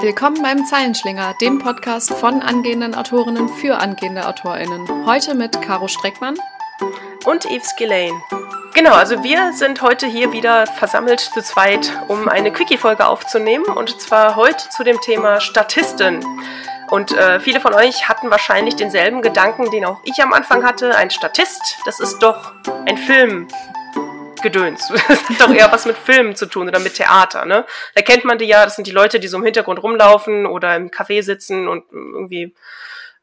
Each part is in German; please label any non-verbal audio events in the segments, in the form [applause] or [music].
Willkommen beim Zeilenschlinger, dem Podcast von angehenden Autorinnen für angehende AutorInnen. Heute mit Caro Streckmann und Yves Gillane. Genau, also wir sind heute hier wieder versammelt zu zweit, um eine Quickie-Folge aufzunehmen und zwar heute zu dem Thema Statisten. Und äh, viele von euch hatten wahrscheinlich denselben Gedanken, den auch ich am Anfang hatte. Ein Statist, das ist doch ein Film. Gedöns. [laughs] Das hat doch eher was mit Filmen zu tun oder mit Theater, ne? Da kennt man die ja, das sind die Leute, die so im Hintergrund rumlaufen oder im Café sitzen und irgendwie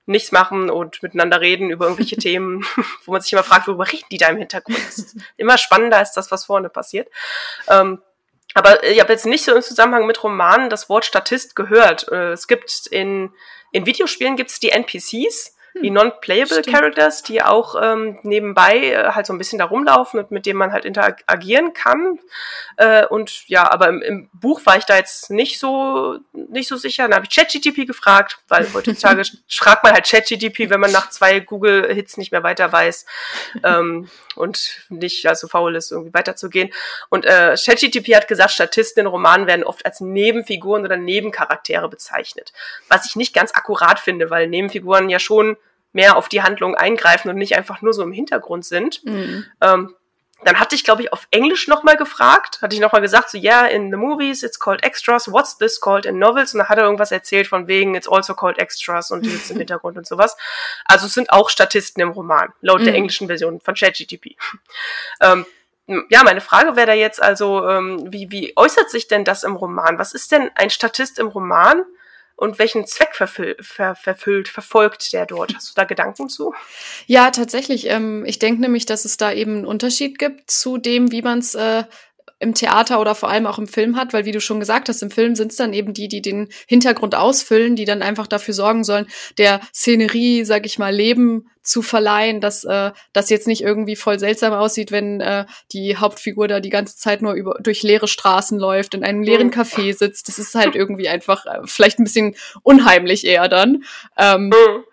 nichts machen und miteinander reden über irgendwelche [laughs] Themen, wo man sich immer fragt, worüber reden die da im Hintergrund? Das ist immer spannender als das, was vorne passiert. Ähm, aber ich habe jetzt nicht so im Zusammenhang mit Romanen das Wort Statist gehört. Äh, es gibt in, in Videospielen gibt es die NPCs, die hm. Non-Playable Characters, die auch ähm, nebenbei äh, halt so ein bisschen da rumlaufen und mit denen man halt interagieren kann. Äh, und ja, aber im, im Buch war ich da jetzt nicht so nicht so sicher. Dann habe ich ChatGTP gefragt, weil heutzutage [laughs] fragt man halt ChatGTP, wenn man nach zwei Google-Hits nicht mehr weiter weiß ähm, und nicht also faul ist, irgendwie weiterzugehen. Und äh, ChatGTP hat gesagt, Statisten in Romanen werden oft als Nebenfiguren oder Nebencharaktere bezeichnet. Was ich nicht ganz akkurat finde, weil Nebenfiguren ja schon mehr auf die Handlung eingreifen und nicht einfach nur so im Hintergrund sind. Mhm. Ähm, dann hatte ich, glaube ich, auf Englisch nochmal gefragt, hatte ich nochmal gesagt, so, yeah, in the movies it's called extras, what's this called in novels? Und dann hat er irgendwas erzählt von wegen, it's also called extras und die sitzen im [laughs] Hintergrund und sowas. Also es sind auch Statisten im Roman, laut mhm. der englischen Version von ChatGTP. ähm, ja, meine Frage wäre da jetzt also, ähm, wie, wie äußert sich denn das im Roman? Was ist denn ein Statist im Roman? Und welchen Zweck verfüll, ver, verfüllt, verfolgt der dort? Hast du da Gedanken zu? Ja, tatsächlich. Ähm, ich denke nämlich, dass es da eben einen Unterschied gibt zu dem, wie man es äh, im Theater oder vor allem auch im Film hat, weil wie du schon gesagt hast, im Film sind es dann eben die, die den Hintergrund ausfüllen, die dann einfach dafür sorgen sollen, der Szenerie, sag ich mal, Leben zu verleihen, dass äh, das jetzt nicht irgendwie voll seltsam aussieht, wenn äh, die Hauptfigur da die ganze Zeit nur über durch leere Straßen läuft, in einem leeren mhm. Café sitzt. Das ist halt irgendwie einfach äh, vielleicht ein bisschen unheimlich eher dann. Ähm, mhm.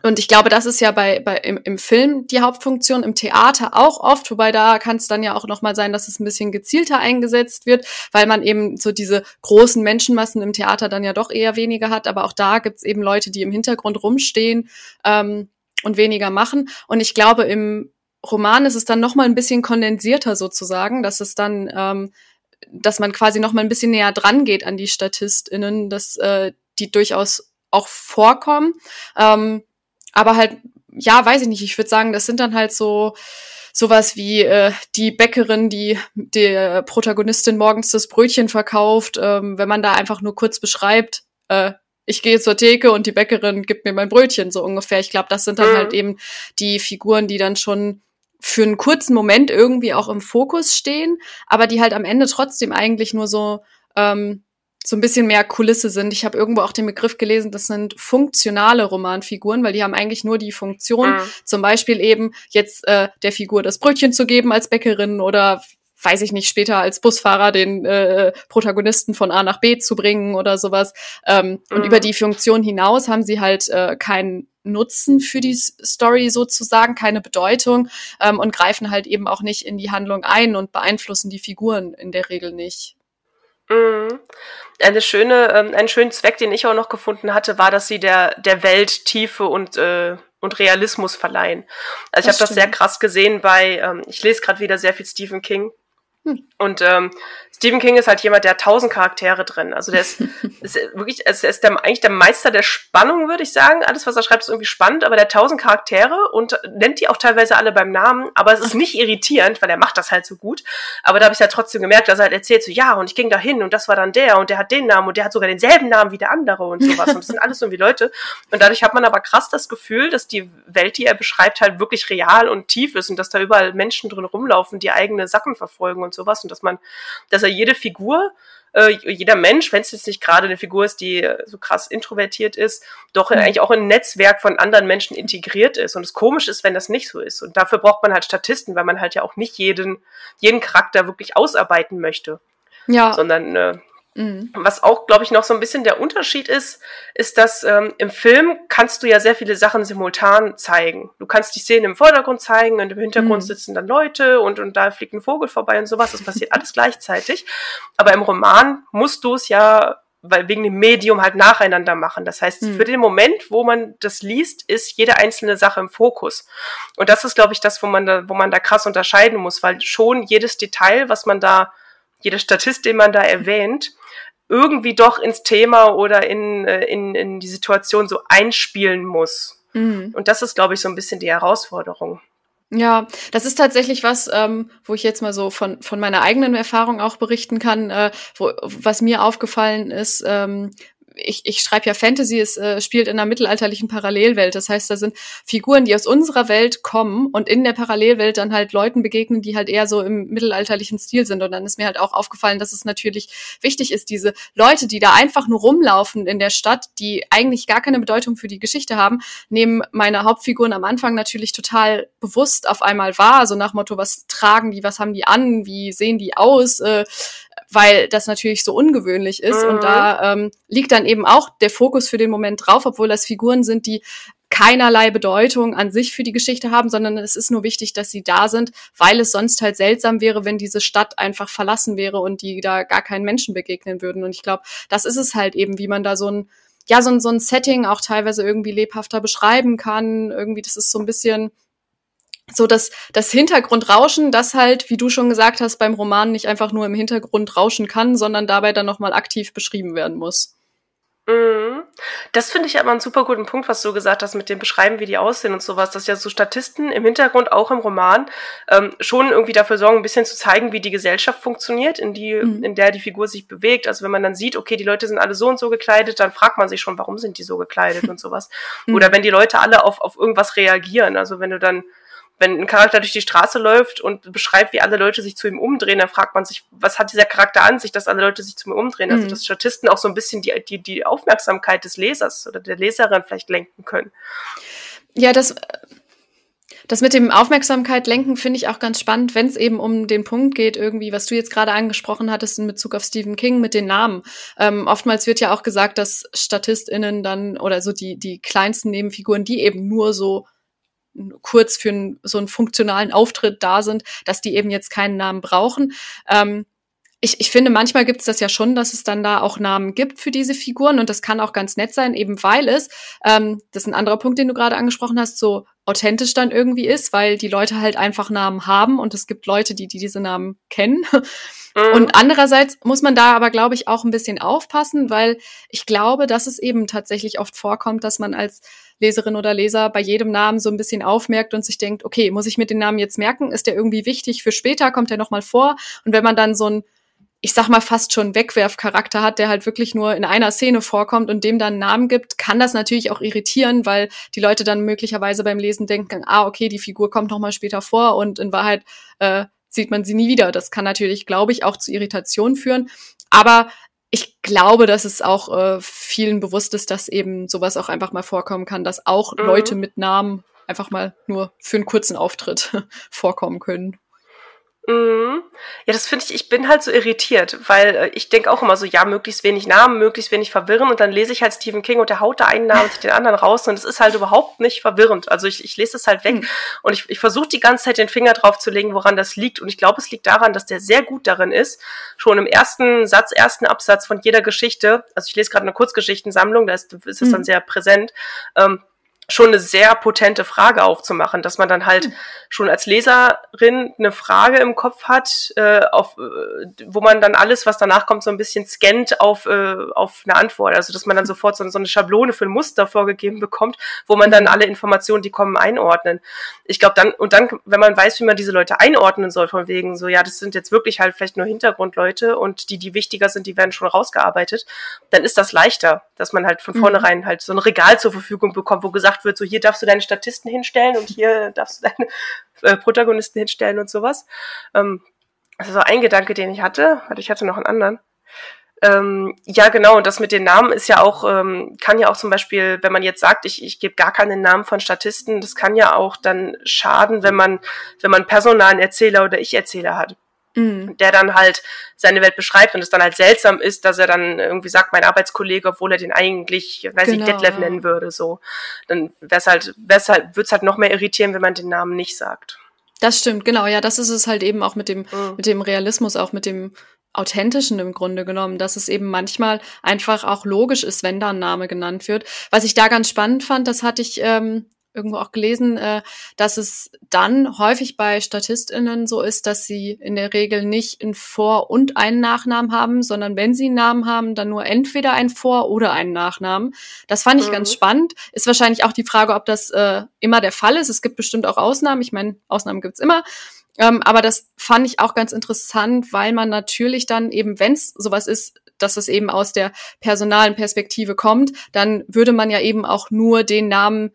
Und ich glaube, das ist ja bei, bei im, im Film die Hauptfunktion, im Theater auch oft, wobei da kann es dann ja auch nochmal sein, dass es ein bisschen gezielter eingesetzt wird, weil man eben so diese großen Menschenmassen im Theater dann ja doch eher weniger hat. Aber auch da gibt's eben Leute, die im Hintergrund rumstehen ähm, und weniger machen. Und ich glaube, im Roman ist es dann nochmal ein bisschen kondensierter sozusagen, dass es dann, ähm, dass man quasi nochmal ein bisschen näher dran geht an die StatistInnen, dass äh, die durchaus auch vorkommen. Ähm, aber halt, ja, weiß ich nicht. Ich würde sagen, das sind dann halt so sowas wie äh, die Bäckerin, die der Protagonistin morgens das Brötchen verkauft. Ähm, wenn man da einfach nur kurz beschreibt, äh, ich gehe zur Theke und die Bäckerin gibt mir mein Brötchen, so ungefähr. Ich glaube, das sind dann mhm. halt eben die Figuren, die dann schon für einen kurzen Moment irgendwie auch im Fokus stehen, aber die halt am Ende trotzdem eigentlich nur so ähm, so ein bisschen mehr Kulisse sind. Ich habe irgendwo auch den Begriff gelesen, das sind funktionale Romanfiguren, weil die haben eigentlich nur die Funktion, mhm. zum Beispiel eben jetzt äh, der Figur das Brötchen zu geben als Bäckerin oder weiß ich nicht, später als Busfahrer den äh, Protagonisten von A nach B zu bringen oder sowas. Ähm, mhm. Und über die Funktion hinaus haben sie halt äh, keinen Nutzen für die Story sozusagen, keine Bedeutung ähm, und greifen halt eben auch nicht in die Handlung ein und beeinflussen die Figuren in der Regel nicht. Mhm. Eine schöne, ähm, einen schönen Zweck, den ich auch noch gefunden hatte, war, dass sie der, der Welt Tiefe und, äh, und Realismus verleihen. Also ich habe das sehr krass gesehen bei, ähm, ich lese gerade wieder sehr viel Stephen King. Hm. Und ähm, Stephen King ist halt jemand, der hat tausend Charaktere drin. Also der ist, [laughs] ist wirklich, also er ist der, eigentlich der Meister der Spannung, würde ich sagen. Alles, was er schreibt, ist irgendwie spannend, aber der hat tausend Charaktere und nennt die auch teilweise alle beim Namen. Aber es ist nicht irritierend, weil er macht das halt so gut. Aber da habe ich halt trotzdem gemerkt, dass er halt erzählt so, ja, und ich ging da hin und das war dann der und der hat den Namen und der hat sogar denselben Namen wie der andere und sowas. Und das sind alles irgendwie Leute. Und dadurch hat man aber krass das Gefühl, dass die Welt, die er beschreibt, halt wirklich real und tief ist und dass da überall Menschen drin rumlaufen, die eigene Sachen verfolgen und sowas. Und dass man, dass er jede Figur, äh, jeder Mensch, wenn es jetzt nicht gerade eine Figur ist, die äh, so krass introvertiert ist, doch mhm. eigentlich auch in ein Netzwerk von anderen Menschen integriert ist. Und es komisch ist, wenn das nicht so ist. Und dafür braucht man halt Statisten, weil man halt ja auch nicht jeden, jeden Charakter wirklich ausarbeiten möchte. Ja. Sondern äh, Mhm. Was auch, glaube ich, noch so ein bisschen der Unterschied ist, ist, dass ähm, im Film kannst du ja sehr viele Sachen simultan zeigen. Du kannst die Szene im Vordergrund zeigen und im Hintergrund mhm. sitzen dann Leute und, und da fliegt ein Vogel vorbei und sowas. Das passiert alles gleichzeitig. Aber im Roman musst du es ja weil wegen dem Medium halt nacheinander machen. Das heißt, mhm. für den Moment, wo man das liest, ist jede einzelne Sache im Fokus. Und das ist, glaube ich, das, wo man da, wo man da krass unterscheiden muss, weil schon jedes Detail, was man da, jede Statist, den man da erwähnt, irgendwie doch ins Thema oder in, äh, in, in die Situation so einspielen muss. Mhm. Und das ist, glaube ich, so ein bisschen die Herausforderung. Ja, das ist tatsächlich was, ähm, wo ich jetzt mal so von, von meiner eigenen Erfahrung auch berichten kann, äh, wo, was mir aufgefallen ist, ähm, ich, ich schreibe ja Fantasy, es äh, spielt in einer mittelalterlichen Parallelwelt. Das heißt, da sind Figuren, die aus unserer Welt kommen und in der Parallelwelt dann halt Leuten begegnen, die halt eher so im mittelalterlichen Stil sind. Und dann ist mir halt auch aufgefallen, dass es natürlich wichtig ist, diese Leute, die da einfach nur rumlaufen in der Stadt, die eigentlich gar keine Bedeutung für die Geschichte haben, nehmen meine Hauptfiguren am Anfang natürlich total bewusst auf einmal wahr. So nach Motto, was tragen die, was haben die an, wie sehen die aus? Äh, weil das natürlich so ungewöhnlich ist. Mhm. Und da ähm, liegt dann eben auch der Fokus für den Moment drauf, obwohl das Figuren sind, die keinerlei Bedeutung an sich für die Geschichte haben, sondern es ist nur wichtig, dass sie da sind, weil es sonst halt seltsam wäre, wenn diese Stadt einfach verlassen wäre und die da gar keinen Menschen begegnen würden. Und ich glaube, das ist es halt eben, wie man da so ein ja, so ein, so ein Setting auch teilweise irgendwie lebhafter beschreiben kann. Irgendwie, das ist so ein bisschen, so dass das Hintergrundrauschen, das halt, wie du schon gesagt hast, beim Roman nicht einfach nur im Hintergrund rauschen kann, sondern dabei dann nochmal aktiv beschrieben werden muss. Mhm. Das finde ich aber einen super guten Punkt, was du gesagt hast mit dem Beschreiben, wie die aussehen und sowas, dass ja so Statisten im Hintergrund, auch im Roman, ähm, schon irgendwie dafür sorgen, ein bisschen zu zeigen, wie die Gesellschaft funktioniert, in die, mhm. in der die Figur sich bewegt. Also wenn man dann sieht, okay, die Leute sind alle so und so gekleidet, dann fragt man sich schon, warum sind die so gekleidet und sowas. [laughs] Mhm. Oder wenn die Leute alle auf, auf irgendwas reagieren. Also wenn du dann wenn ein Charakter durch die Straße läuft und beschreibt, wie alle Leute sich zu ihm umdrehen, dann fragt man sich, was hat dieser Charakter an sich, dass alle Leute sich zu ihm umdrehen? Also, mhm. Also, dass Statisten auch so ein bisschen die, die, die Aufmerksamkeit des Lesers oder der Leserin vielleicht lenken können. Ja, das, das mit dem Aufmerksamkeit lenken finde ich auch ganz spannend, wenn es eben um den Punkt geht, irgendwie, was du jetzt gerade angesprochen hattest in Bezug auf Stephen King mit den Namen. Ähm, oftmals wird ja auch gesagt, dass StatistInnen dann oder so die, die kleinsten Nebenfiguren, die eben nur so kurz für ein, so einen funktionalen Auftritt da sind, dass die eben jetzt keinen Namen brauchen. Ähm, ich, ich finde, manchmal gibt es das ja schon, dass es dann da auch Namen gibt für diese Figuren und das kann auch ganz nett sein, eben weil es, ähm, das ist ein anderer Punkt, den du gerade angesprochen hast, so authentisch dann irgendwie ist, weil die Leute halt einfach Namen haben und es gibt Leute, die, die diese Namen kennen. Mhm. Und andererseits muss man da aber, glaube ich, auch ein bisschen aufpassen, weil ich glaube, dass es eben tatsächlich oft vorkommt, dass man als Leserin oder Leser bei jedem Namen so ein bisschen aufmerkt und sich denkt, okay, muss ich mir den Namen jetzt merken? Ist der irgendwie wichtig für später? Kommt der nochmal vor? Und wenn man dann so ein ich sag mal, fast schon Wegwerfcharakter hat, der halt wirklich nur in einer Szene vorkommt und dem dann einen Namen gibt, kann das natürlich auch irritieren, weil die Leute dann möglicherweise beim Lesen denken, ah, okay, die Figur kommt noch mal später vor und in Wahrheit äh, sieht man sie nie wieder. Das kann natürlich, glaube ich, auch zu Irritationen führen. Aber ich glaube, dass es auch äh, vielen bewusst ist, dass eben sowas auch einfach mal vorkommen kann, dass auch mhm. Leute mit Namen einfach mal nur für einen kurzen Auftritt [laughs] vorkommen können. Mhm. Ja, das finde ich, ich bin halt so irritiert, weil äh, ich denke auch immer so, ja, möglichst wenig Namen, möglichst wenig verwirren und dann lese ich halt Stephen King und der haut da einen Namen [laughs] und den anderen raus und es ist halt überhaupt nicht verwirrend. Also ich, ich lese es halt weg mhm. und ich, ich versuche die ganze Zeit den Finger drauf zu legen, woran das liegt und ich glaube, es liegt daran, dass der sehr gut darin ist, schon im ersten Satz, ersten Absatz von jeder Geschichte, also ich lese gerade eine Kurzgeschichtensammlung, da ist, ist es mhm. dann sehr präsent, ähm, schon eine sehr potente Frage aufzumachen, dass man dann halt mhm. schon als Leserin eine Frage im Kopf hat, äh, auf, äh, wo man dann alles, was danach kommt, so ein bisschen scannt auf, äh, auf eine Antwort. Also dass man dann sofort so, so eine Schablone für ein Muster vorgegeben bekommt, wo man dann hm. alle Informationen, die kommen, einordnen. Ich glaube dann, und dann, wenn man weiß, wie man diese Leute einordnen soll, von wegen so, ja, das sind jetzt wirklich halt vielleicht nur Hintergrundleute und die, die wichtiger sind, die werden schon rausgearbeitet, dann ist das leichter, dass man halt von mhm. vornherein halt so ein Regal zur Verfügung bekommt, wo gesagt wird, so hier darfst du deine Statisten hinstellen und hier [laughs] darfst du deine äh, Protagonisten hinstellen und sowas. Ähm, das ist so ein Gedanke, den ich hatte. Warte, ich hatte noch einen anderen. Ähm, ja, genau, und das mit den Namen ist ja auch, ähm, kann ja auch zum Beispiel, wenn man jetzt sagt, ich, ich gebe gar keinen Namen von Statisten, das kann ja auch dann schaden, wenn man, wenn man personalen Erzähler oder Ich-Erzähler hat mhm. der dann halt seine Welt beschreibt und es dann halt seltsam ist, dass er dann irgendwie sagt, mein Arbeitskollege, obwohl er den eigentlich, weiß genau. ich, Detlef nennen würde, so. Dann wär's halt, wär's halt, wird's halt noch mehr irritieren, wenn man den Namen nicht sagt. Das stimmt, genau, ja, das ist es halt eben auch mit dem, mhm. mit dem Realismus, auch mit dem, Authentischen im Grunde genommen, dass es eben manchmal einfach auch logisch ist, wenn da ein Name genannt wird. Was ich da ganz spannend fand, das hatte ich ähm, irgendwo auch gelesen, äh, dass es dann häufig bei StatistInnen so ist, dass sie in der Regel nicht einen Vor- und einen Nachnamen haben, sondern wenn sie einen Namen haben, dann nur entweder einen Vor- oder einen Nachnamen. Das fand ich mhm. ganz spannend. Ist wahrscheinlich auch die Frage, ob das äh, immer der Fall ist. Es gibt bestimmt auch Ausnahmen. Ich meine, Ausnahmen gibt's immer. Ähm, aber das fand ich auch ganz interessant, weil man natürlich dann eben, wenn es sowas ist, dass es eben aus der personalen Perspektive kommt, dann würde man ja eben auch nur den Namen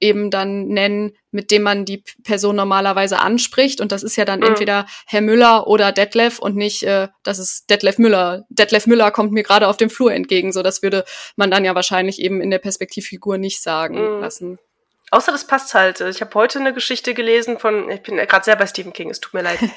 eben dann nennen, mit dem man die Person normalerweise anspricht. Und das ist ja dann mhm. entweder Herr Müller oder Detlef und nicht, äh, das ist Detlef Müller. Detlef Müller kommt mir gerade auf dem Flur entgegen. So, das würde man dann ja wahrscheinlich eben in der Perspektivfigur nicht sagen mhm. lassen. Außer das passt halt. Ich habe heute eine Geschichte gelesen von, ich bin gerade sehr bei Stephen King, es tut mir leid. [laughs]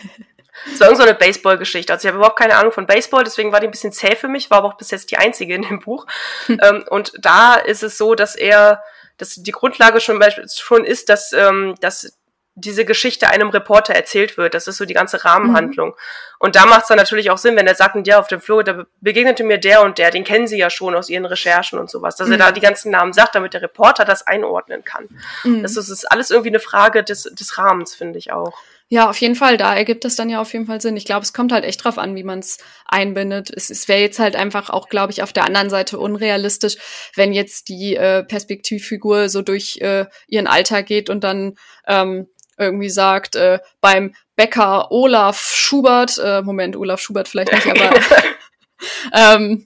Es war irgendeine so Baseball-Geschichte. Also ich habe überhaupt keine Ahnung von Baseball, deswegen war die ein bisschen zäh für mich, war aber auch bis jetzt die einzige in dem Buch. [laughs] ähm, und da ist es so, dass er dass die Grundlage schon, schon ist, dass, ähm, dass diese Geschichte einem Reporter erzählt wird. Das ist so die ganze Rahmenhandlung. Mhm. Und da macht es dann natürlich auch Sinn, wenn er sagt, ja, auf dem Flur, da begegnete mir der und der, den kennen sie ja schon aus ihren Recherchen und sowas, dass mhm. er da die ganzen Namen sagt, damit der Reporter das einordnen kann. Mhm. Das, ist, das ist alles irgendwie eine Frage des, des Rahmens, finde ich auch. Ja, auf jeden Fall. Da ergibt das dann ja auf jeden Fall Sinn. Ich glaube, es kommt halt echt drauf an, wie man es einbindet. Es, es wäre jetzt halt einfach auch, glaube ich, auf der anderen Seite unrealistisch, wenn jetzt die äh, Perspektivfigur so durch äh, ihren Alltag geht und dann ähm, irgendwie sagt, äh, beim Bäcker Olaf Schubert, äh, Moment, Olaf Schubert vielleicht nicht, aber [laughs] ähm,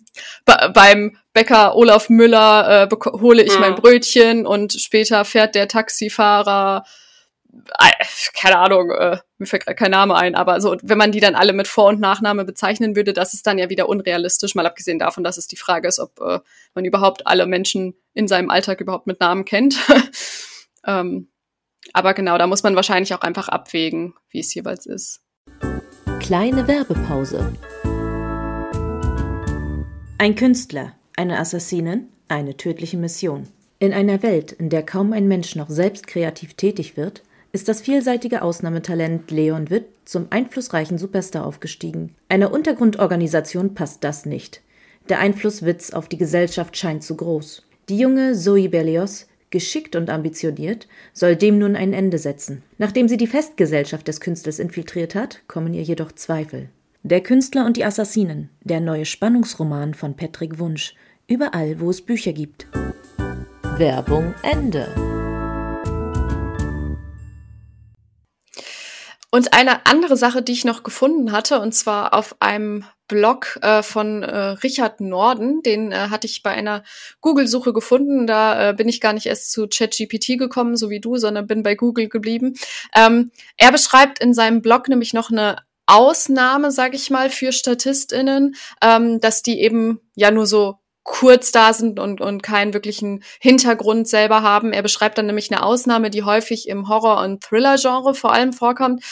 beim Bäcker Olaf Müller äh, hole ich mhm. mein Brötchen und später fährt der Taxifahrer keine Ahnung, äh, mir fällt gerade kein Name ein, aber so, wenn man die dann alle mit Vor- und Nachname bezeichnen würde, das ist dann ja wieder unrealistisch, mal abgesehen davon, dass es die Frage ist, ob äh, man überhaupt alle Menschen in seinem Alltag überhaupt mit Namen kennt. [laughs] ähm, aber genau, da muss man wahrscheinlich auch einfach abwägen, wie es jeweils ist. Kleine Werbepause. Ein Künstler, eine Assassinin, eine tödliche Mission. In einer Welt, in der kaum ein Mensch noch selbst kreativ tätig wird, ist das vielseitige Ausnahmetalent Leon Witt zum einflussreichen Superstar aufgestiegen. Einer Untergrundorganisation passt das nicht. Der Einfluss Witts auf die Gesellschaft scheint zu groß. Die junge Zoe Berlioz, geschickt und ambitioniert, soll dem nun ein Ende setzen. Nachdem sie die Festgesellschaft des Künstlers infiltriert hat, kommen ihr jedoch Zweifel. Der Künstler und die Assassinen, der neue Spannungsroman von Patrick Wunsch, überall, wo es Bücher gibt. Werbung Ende. Und eine andere Sache, die ich noch gefunden hatte, und zwar auf einem Blog äh, von äh, Richard Norden, den äh, hatte ich bei einer Google-Suche gefunden. Da äh, bin ich gar nicht erst zu ChatGPT gekommen, so wie du, sondern bin bei Google geblieben. Ähm, er beschreibt in seinem Blog nämlich noch eine Ausnahme, sage ich mal, für StatistInnen, ähm, dass die eben ja nur so kurz da sind und, und keinen wirklichen Hintergrund selber haben. Er beschreibt dann nämlich eine Ausnahme, die häufig im Horror- und Thriller-Genre vor allem vorkommt.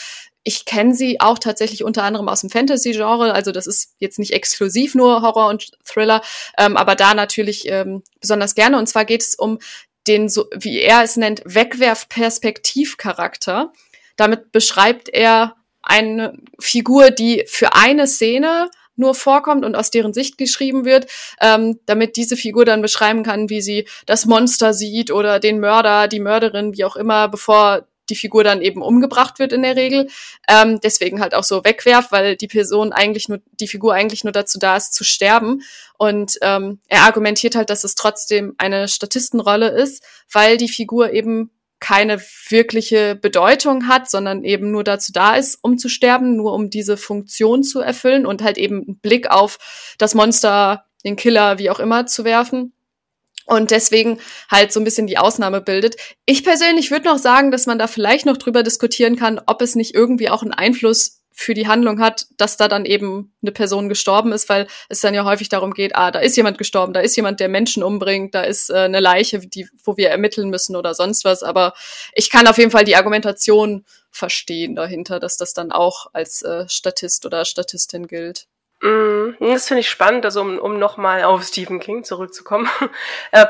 Ich kenne sie auch tatsächlich unter anderem aus dem Fantasy-Genre, also das ist jetzt nicht exklusiv nur Horror und Thriller, ähm, aber da natürlich ähm, besonders gerne. Und zwar geht es um den, so wie er es nennt, Wegwerf-Perspektivcharakter. Damit beschreibt er eine Figur, die für eine Szene nur vorkommt und aus deren Sicht geschrieben wird, ähm, damit diese Figur dann beschreiben kann, wie sie das Monster sieht oder den Mörder, die Mörderin, wie auch immer, bevor die Figur dann eben umgebracht wird in der Regel. Ähm, deswegen halt auch so wegwerf, weil die Person eigentlich nur, die Figur eigentlich nur dazu da ist, zu sterben. Und ähm, er argumentiert halt, dass es trotzdem eine Statistenrolle ist, weil die Figur eben keine wirkliche Bedeutung hat, sondern eben nur dazu da ist, um zu sterben, nur um diese Funktion zu erfüllen und halt eben einen Blick auf das Monster, den Killer, wie auch immer zu werfen. Und deswegen halt so ein bisschen die Ausnahme bildet. Ich persönlich würde noch sagen, dass man da vielleicht noch drüber diskutieren kann, ob es nicht irgendwie auch einen Einfluss für die Handlung hat, dass da dann eben eine Person gestorben ist, weil es dann ja häufig darum geht, ah, da ist jemand gestorben, da ist jemand, der Menschen umbringt, da ist äh, eine Leiche, die, wo wir ermitteln müssen oder sonst was. Aber ich kann auf jeden Fall die Argumentation verstehen dahinter, dass das dann auch als äh, Statist oder Statistin gilt. Mm, das finde ich spannend, also um, um nochmal auf Stephen King zurückzukommen. [laughs] äh,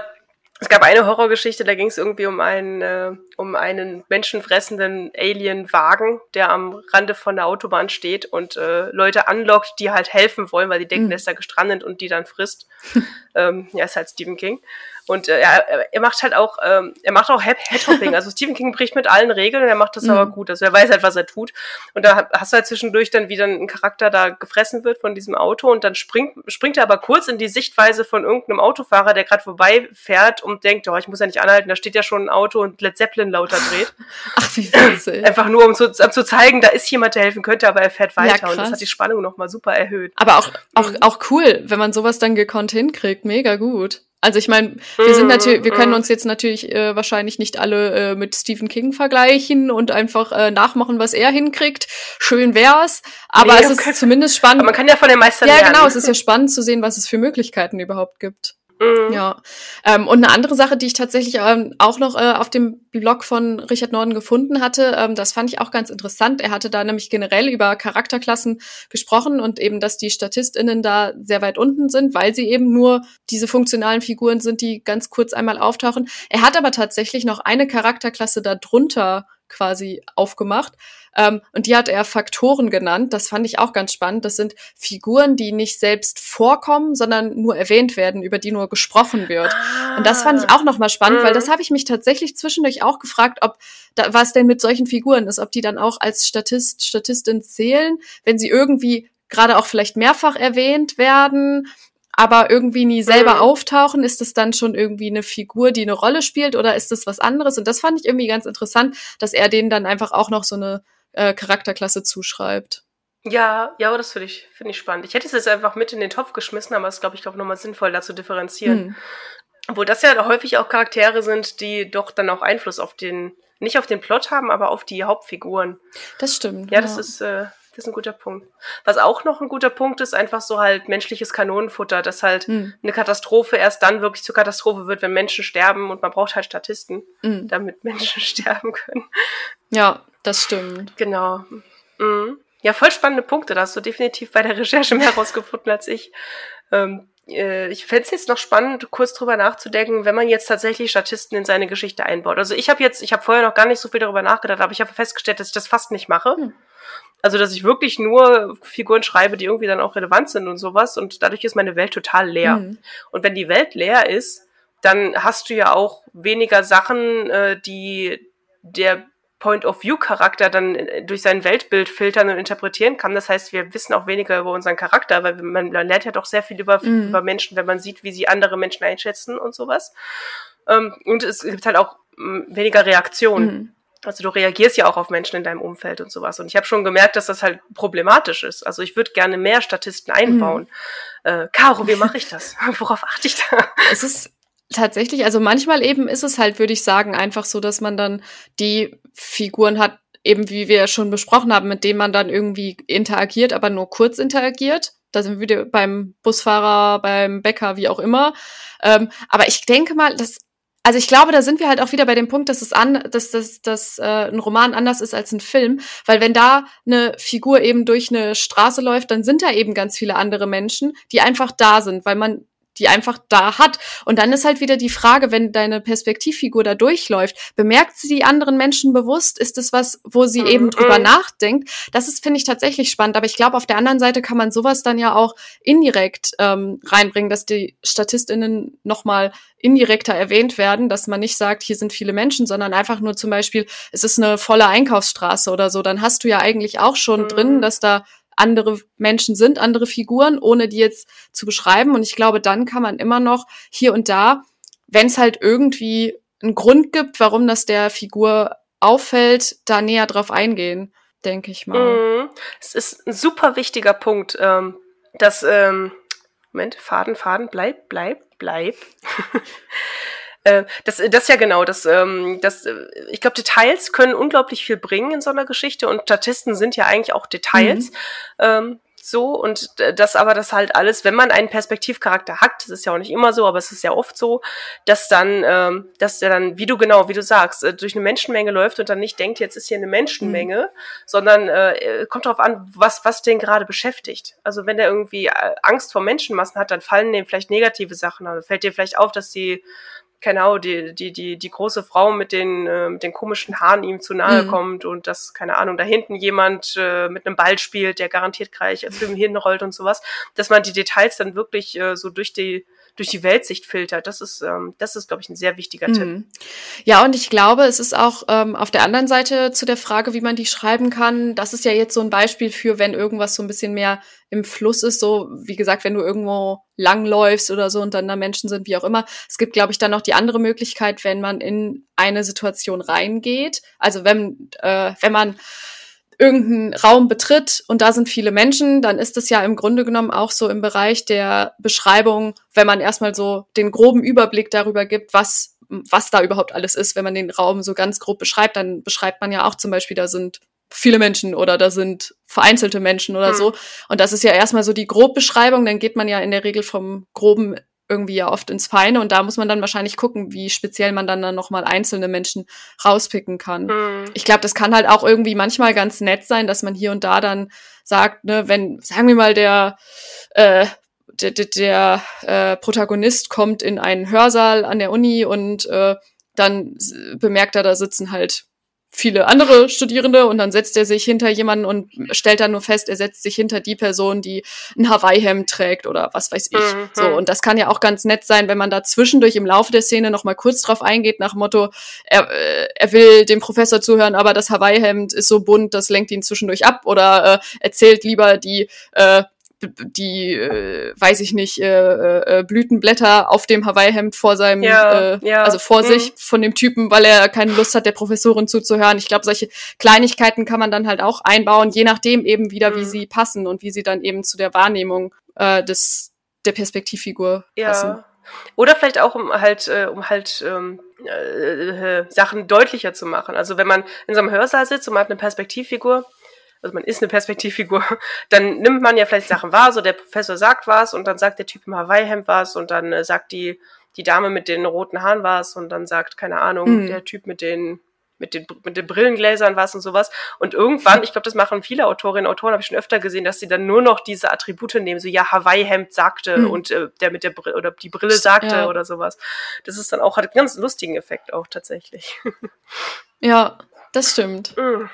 Es gab eine Horrorgeschichte, da ging es irgendwie um einen, äh, um einen menschenfressenden Alien-Wagen, der am Rande von der Autobahn steht und äh, Leute anlockt, die halt helfen wollen, weil die denken, mhm. der ist da gestrandet und die dann frisst. [laughs] ähm, ja, ist halt Stephen King. Und äh, er, er macht halt auch, ähm, er macht auch Headhopping. [laughs] Also Stephen King bricht mit allen Regeln und er macht das mhm. aber gut. Also er weiß halt, was er tut. Und da hast du halt zwischendurch dann wieder einen Charakter da gefressen wird von diesem Auto und dann springt, springt er aber kurz in die Sichtweise von irgendeinem Autofahrer, der gerade vorbeifährt und denkt, oh, ich muss ja nicht anhalten, da steht ja schon ein Auto und Led Zeppelin lauter dreht. [laughs] Ach, wie witzig. Einfach nur, um zu, um zu zeigen, da ist jemand, der helfen könnte, aber er fährt weiter. Ja, und das hat die Spannung nochmal super erhöht. Aber auch, auch, mhm. auch cool, wenn man sowas dann gekonnt hinkriegt. Mega gut. Also ich meine, wir sind natürlich, wir können uns jetzt natürlich äh, wahrscheinlich nicht alle äh, mit Stephen King vergleichen und einfach äh, nachmachen, was er hinkriegt. Schön wär's, aber nee, es ist zumindest spannend. Aber man kann ja von den Meistern Ja, lernen. genau, es ist ja spannend zu sehen, was es für Möglichkeiten überhaupt gibt. Mhm. Ja. Ähm, und eine andere Sache, die ich tatsächlich ähm, auch noch äh, auf dem Blog von Richard Norden gefunden hatte, ähm, das fand ich auch ganz interessant. Er hatte da nämlich generell über Charakterklassen gesprochen und eben, dass die StatistInnen da sehr weit unten sind, weil sie eben nur diese funktionalen Figuren sind, die ganz kurz einmal auftauchen. Er hat aber tatsächlich noch eine Charakterklasse darunter quasi aufgemacht. Ähm, und die hat er Faktoren genannt. Das fand ich auch ganz spannend. Das sind Figuren, die nicht selbst vorkommen, sondern nur erwähnt werden, über die nur gesprochen wird. Ah. Und das fand ich auch nochmal spannend, mhm. weil das habe ich mich tatsächlich zwischendurch auch gefragt, ob da, was denn mit solchen Figuren ist, ob die dann auch als Statist, Statistin zählen, wenn sie irgendwie gerade auch vielleicht mehrfach erwähnt werden aber irgendwie nie selber mhm. auftauchen? Ist es dann schon irgendwie eine Figur, die eine Rolle spielt oder ist es was anderes? Und das fand ich irgendwie ganz interessant, dass er denen dann einfach auch noch so eine äh, Charakterklasse zuschreibt. Ja, ja, das finde ich, finde ich spannend. Ich hätte es jetzt einfach mit in den Topf geschmissen, aber es ist, glaube ich, glaube nochmal sinnvoll, da zu differenzieren. Mhm. Obwohl das ja häufig auch Charaktere sind, die doch dann auch Einfluss auf den, nicht auf den Plot haben, aber auf die Hauptfiguren. Das stimmt. Ja, ja. das ist, äh, das ist ein guter Punkt. Was auch noch ein guter Punkt ist, einfach so halt menschliches Kanonenfutter, dass halt mhm. eine Katastrophe erst dann wirklich zur Katastrophe wird, wenn Menschen sterben und man braucht halt Statisten, mhm. damit Menschen [laughs] sterben können. Ja, das stimmt. Genau. Mhm. Ja, voll spannende Punkte. Da hast du definitiv bei der Recherche mehr [laughs] herausgefunden als ich. Ähm, äh, ich fände es jetzt noch spannend, kurz drüber nachzudenken, wenn man jetzt tatsächlich Statisten in seine Geschichte einbaut. Also ich habe jetzt, ich habe vorher noch gar nicht so viel darüber nachgedacht, aber ich habe festgestellt, dass ich das fast nicht mache. Also, dass ich wirklich nur Figuren schreibe, die irgendwie dann auch relevant sind und sowas. Und dadurch ist meine Welt total leer. Mhm. Und wenn die Welt leer ist, dann hast du ja auch weniger Sachen, äh, die der Point-of-View-Charakter dann äh, durch sein Weltbild filtern und interpretieren kann. Das heißt, wir wissen auch weniger über unseren Charakter, weil man, man lernt ja doch sehr viel über, mhm. über Menschen, wenn man sieht, wie sie andere Menschen einschätzen und sowas. Ähm, und es gibt halt auch weniger Reaktionen. Mhm. Also du reagierst ja auch auf Menschen in deinem Umfeld und sowas. Und ich habe schon gemerkt, dass das halt problematisch ist. Also ich würde gerne mehr Statisten einbauen. Mhm. Äh, Caro, wie mache ich das? [laughs] Worauf achte ich da? Es ist tatsächlich, also manchmal eben ist es halt, würde ich sagen, einfach so, dass man dann die Figuren hat, eben wie wir schon besprochen haben, mit denen man dann irgendwie interagiert, aber nur kurz interagiert. Da sind wir wieder beim Busfahrer, beim Bäcker, wie auch immer. Ähm, aber ich denke mal, dass also ich glaube, da sind wir halt auch wieder bei dem Punkt, dass es an, dass, dass, dass äh, ein Roman anders ist als ein Film, weil wenn da eine Figur eben durch eine Straße läuft, dann sind da eben ganz viele andere Menschen, die einfach da sind, weil man die einfach da hat. Und dann ist halt wieder die Frage, wenn deine Perspektivfigur da durchläuft, bemerkt sie die anderen Menschen bewusst? Ist es was, wo sie mhm. eben drüber nachdenkt? Das ist, finde ich, tatsächlich spannend. Aber ich glaube, auf der anderen Seite kann man sowas dann ja auch indirekt ähm, reinbringen, dass die StatistInnen nochmal indirekter erwähnt werden, dass man nicht sagt, hier sind viele Menschen, sondern einfach nur zum Beispiel, es ist eine volle Einkaufsstraße oder so. Dann hast du ja eigentlich auch schon mhm. drin, dass da andere Menschen sind, andere Figuren, ohne die jetzt zu beschreiben. Und ich glaube, dann kann man immer noch hier und da, wenn es halt irgendwie einen Grund gibt, warum das der Figur auffällt, da näher drauf eingehen, denke ich mal. Mhm. Es ist ein super wichtiger Punkt, ähm, dass, ähm, Moment, Faden, Faden, bleib, bleib, bleib. [laughs] Äh, das, das ja genau, das, ähm, das, äh, ich glaube, Details können unglaublich viel bringen in so einer Geschichte und Statisten sind ja eigentlich auch Details. Mhm. Ähm, so und das aber das halt alles, wenn man einen Perspektivcharakter hat, das ist ja auch nicht immer so, aber es ist ja oft so, dass dann, ähm, dass der dann, wie du genau, wie du sagst, äh, durch eine Menschenmenge läuft und dann nicht denkt, jetzt ist hier eine Menschenmenge, mhm. sondern äh, kommt darauf an, was was den gerade beschäftigt. Also wenn der irgendwie Angst vor Menschenmassen hat, dann fallen dem vielleicht negative Sachen an. Fällt dir vielleicht auf, dass die genau, die, die, die, die große Frau mit den, äh, mit den komischen Haaren ihm zu nahe mhm. kommt und dass, keine Ahnung, da hinten jemand äh, mit einem Ball spielt, der garantiert gleich als Film hinrollt und sowas, dass man die Details dann wirklich äh, so durch die durch die Weltsicht filtert. Das ist, ähm, das ist, glaube ich, ein sehr wichtiger mhm. Tipp. Ja, und ich glaube, es ist auch ähm, auf der anderen Seite zu der Frage, wie man die schreiben kann. Das ist ja jetzt so ein Beispiel für, wenn irgendwas so ein bisschen mehr im Fluss ist, so wie gesagt, wenn du irgendwo langläufst oder so und dann da Menschen sind, wie auch immer. Es gibt, glaube ich, dann noch die andere Möglichkeit, wenn man in eine Situation reingeht. Also wenn, äh, wenn man irgendeinen Raum betritt und da sind viele Menschen, dann ist es ja im Grunde genommen auch so im Bereich der Beschreibung, wenn man erstmal so den groben Überblick darüber gibt, was, was da überhaupt alles ist. Wenn man den Raum so ganz grob beschreibt, dann beschreibt man ja auch zum Beispiel, da sind viele Menschen oder da sind vereinzelte Menschen oder hm. so. Und das ist ja erstmal so die Grobbeschreibung, dann geht man ja in der Regel vom Groben irgendwie ja oft ins Feine und da muss man dann wahrscheinlich gucken, wie speziell man dann, dann nochmal einzelne Menschen rauspicken kann. Mhm. Ich glaube, das kann halt auch irgendwie manchmal ganz nett sein, dass man hier und da dann sagt, ne, wenn, sagen wir mal, der äh, der, der, der äh, Protagonist kommt in einen Hörsaal an der Uni und äh, dann bemerkt er, da sitzen halt viele andere Studierende und dann setzt er sich hinter jemanden und stellt dann nur fest, er setzt sich hinter die Person, die ein Hawaii-Hemd trägt oder was weiß ich. Mhm. So, und das kann ja auch ganz nett sein, wenn man da zwischendurch im Laufe der Szene nochmal kurz drauf eingeht, nach Motto, er, äh, er will dem Professor zuhören, aber das Hawaii-Hemd ist so bunt, das lenkt ihn zwischendurch ab oder äh, erzählt lieber die äh, die, äh, weiß ich nicht, äh, äh, Blütenblätter auf dem Hawaii-Hemd vor seinem, ja, äh, ja. also vor mhm. sich von dem Typen, weil er keine Lust hat, der Professorin zuzuhören. Ich glaube, solche Kleinigkeiten kann man dann halt auch einbauen, je nachdem eben wieder, mhm. wie sie passen und wie sie dann eben zu der Wahrnehmung äh, des der Perspektivfigur ja. passen. Oder vielleicht auch, um halt, äh, um halt ähm, äh, äh, Sachen deutlicher zu machen. Also wenn man in so einem Hörsaal sitzt und man hat eine Perspektivfigur, also man ist eine Perspektivfigur, [laughs] dann nimmt man ja vielleicht Sachen wahr, so der Professor sagt was und dann sagt der Typ im Hawaii-Hemd was und dann äh, sagt die, die Dame mit den roten Haaren was und dann sagt, keine Ahnung, mhm. der Typ mit den mit den, mit den Brillengläsern was und sowas. Und irgendwann, ich glaube, das machen viele Autorinnen und Autoren, habe ich schon öfter gesehen, dass sie dann nur noch diese Attribute nehmen, so ja, Hawaii-Hemd sagte mhm. und äh, der mit der Brille oder die Brille sagte ja. oder sowas. Das ist dann auch, hat einen ganz lustigen Effekt auch tatsächlich. [laughs] Ja, das stimmt. Mhm.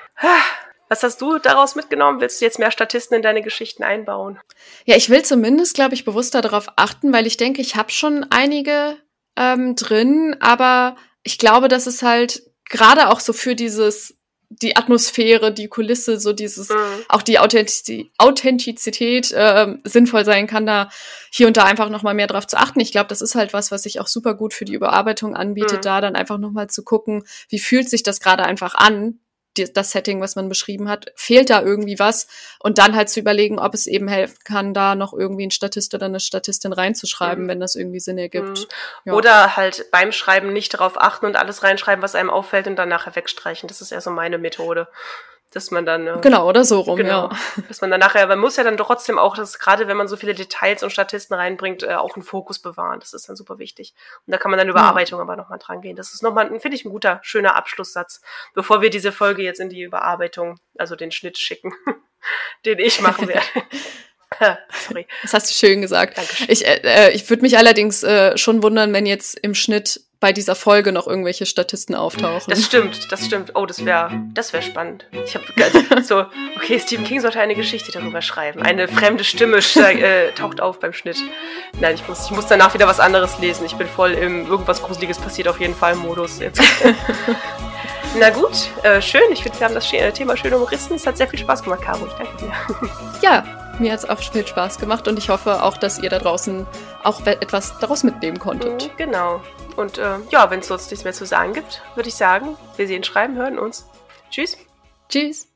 Was hast du daraus mitgenommen? Willst du jetzt mehr Statisten in deine Geschichten einbauen? Ja, ich will zumindest, glaube ich, bewusster darauf achten, weil ich denke, ich habe schon einige ähm, drin, aber ich glaube, dass es halt gerade auch so für dieses die Atmosphäre, die Kulisse, so dieses, mhm. auch die Authentizität, Authentizität äh, sinnvoll sein kann, da hier und da einfach nochmal mehr drauf zu achten. Ich glaube, das ist halt was, was sich auch super gut für die Überarbeitung anbietet, mhm. da dann einfach nochmal zu gucken, wie fühlt sich das gerade einfach an, die, das Setting, was man beschrieben hat, fehlt da irgendwie was und dann halt zu überlegen, ob es eben helfen kann, da noch irgendwie ein Statist oder eine Statistin reinzuschreiben, mhm. wenn das irgendwie Sinn ergibt. Mhm. Ja. Oder halt beim Schreiben nicht darauf achten und alles reinschreiben, was einem auffällt und dann nachher wegstreichen. Das ist eher so meine Methode dass man dann äh, genau oder so rum genau, ja [laughs] dass man dann nachher man muss ja dann trotzdem auch das gerade wenn man so viele Details und Statisten reinbringt äh, auch einen Fokus bewahren das ist dann super wichtig und da kann man dann Überarbeitung ja. aber noch mal dran gehen das ist noch mal finde ich ein guter schöner Abschlusssatz bevor wir diese Folge jetzt in die Überarbeitung also den Schnitt schicken [laughs] den ich machen werde [laughs] Sorry. Das hast du schön gesagt. Dankeschön. Ich, äh, äh, ich würde mich allerdings äh, schon wundern, wenn jetzt im Schnitt bei dieser Folge noch irgendwelche Statisten auftauchen. Das stimmt, das stimmt. Oh, das wäre das wäre spannend. Ich habe [laughs] so, okay, Stephen King sollte eine Geschichte darüber schreiben. Eine fremde Stimme äh, taucht auf beim Schnitt. Nein, ich muss, ich muss danach wieder was anderes lesen. Ich bin voll im irgendwas Gruseliges passiert auf jeden Fall Modus jetzt. [laughs] Na gut, äh, schön. Ich finde, wir haben das Thema schön umrissen. Es hat sehr viel Spaß gemacht, Caro. Danke dir. [laughs] Ja, mir hat es auch viel Spaß gemacht und ich hoffe auch, dass ihr da draußen auch etwas daraus mitnehmen konntet. Mhm, genau. Und äh, ja, wenn es sonst nichts mehr zu sagen gibt, würde ich sagen, wir sehen, schreiben, hören uns. Tschüss. Tschüss.